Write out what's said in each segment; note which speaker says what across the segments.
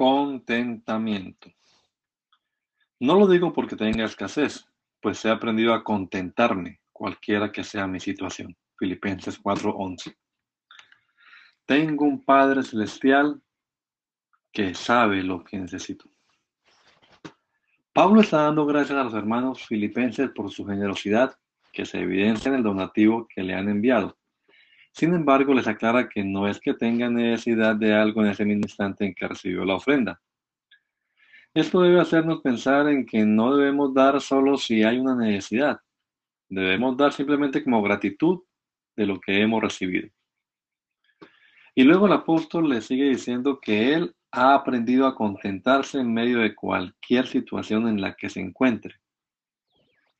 Speaker 1: Contentamiento. No lo digo porque tenga escasez, pues he aprendido a contentarme, cualquiera que sea mi situación. Filipenses 4:11. Tengo un Padre Celestial que sabe lo que necesito. Pablo está dando gracias a los hermanos filipenses por su generosidad que se evidencia en el donativo que le han enviado. Sin embargo, les aclara que no es que tenga necesidad de algo en ese mismo instante en que recibió la ofrenda. Esto debe hacernos pensar en que no debemos dar solo si hay una necesidad. Debemos dar simplemente como gratitud de lo que hemos recibido. Y luego el apóstol le sigue diciendo que él ha aprendido a contentarse en medio de cualquier situación en la que se encuentre.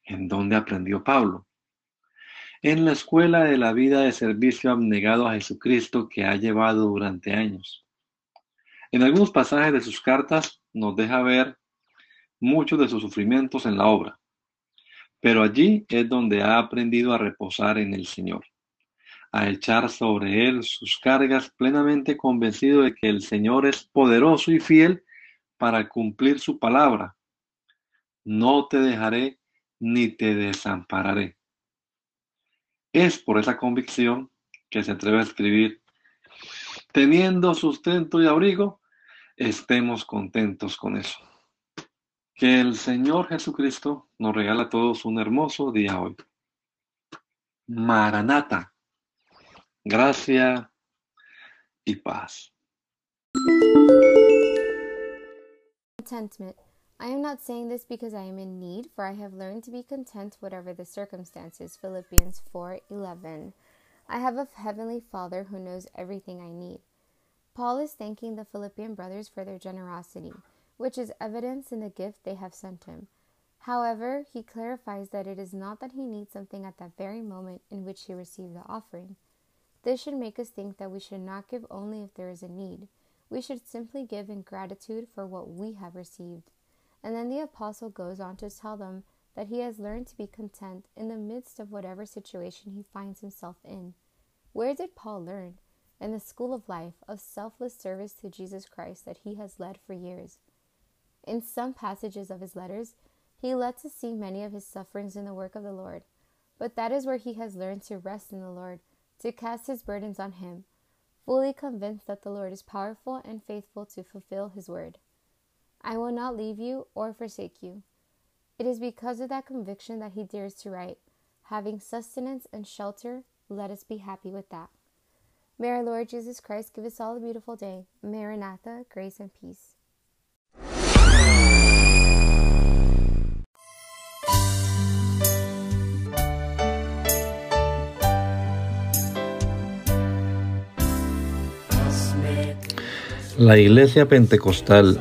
Speaker 1: ¿En dónde aprendió Pablo? En la escuela de la vida de servicio abnegado a Jesucristo que ha llevado durante años. En algunos pasajes de sus cartas nos deja ver muchos de sus sufrimientos en la obra, pero allí es donde ha aprendido a reposar en el Señor, a echar sobre Él sus cargas plenamente convencido de que el Señor es poderoso y fiel para cumplir su palabra. No te dejaré ni te desampararé. Es por esa convicción que se atreve a escribir, teniendo sustento y abrigo, estemos contentos con eso. Que el Señor Jesucristo nos regala a todos un hermoso día hoy. Maranata, gracia y paz.
Speaker 2: I am not saying this because I am in need, for I have learned to be content whatever the circumstances. Philippians 4:11. I have a heavenly Father who knows everything I need. Paul is thanking the Philippian brothers for their generosity, which is evidence in the gift they have sent him. However, he clarifies that it is not that he needs something at that very moment in which he received the offering. This should make us think that we should not give only if there is a need. We should simply give in gratitude for what we have received. And then the apostle goes on to tell them that he has learned to be content in the midst of whatever situation he finds himself in. Where did Paul learn? In the school of life of selfless service to Jesus Christ that he has led for years. In some passages of his letters, he lets us see many of his sufferings in the work of the Lord. But that is where he has learned to rest in the Lord, to cast his burdens on him, fully convinced that the Lord is powerful and faithful to fulfill his word. I will not leave you or forsake you. It is because of that conviction that he dares to write, having sustenance and shelter, let us be happy with that. May our Lord Jesus Christ give us all a beautiful day. Maranatha, grace and peace.
Speaker 1: La Iglesia Pentecostal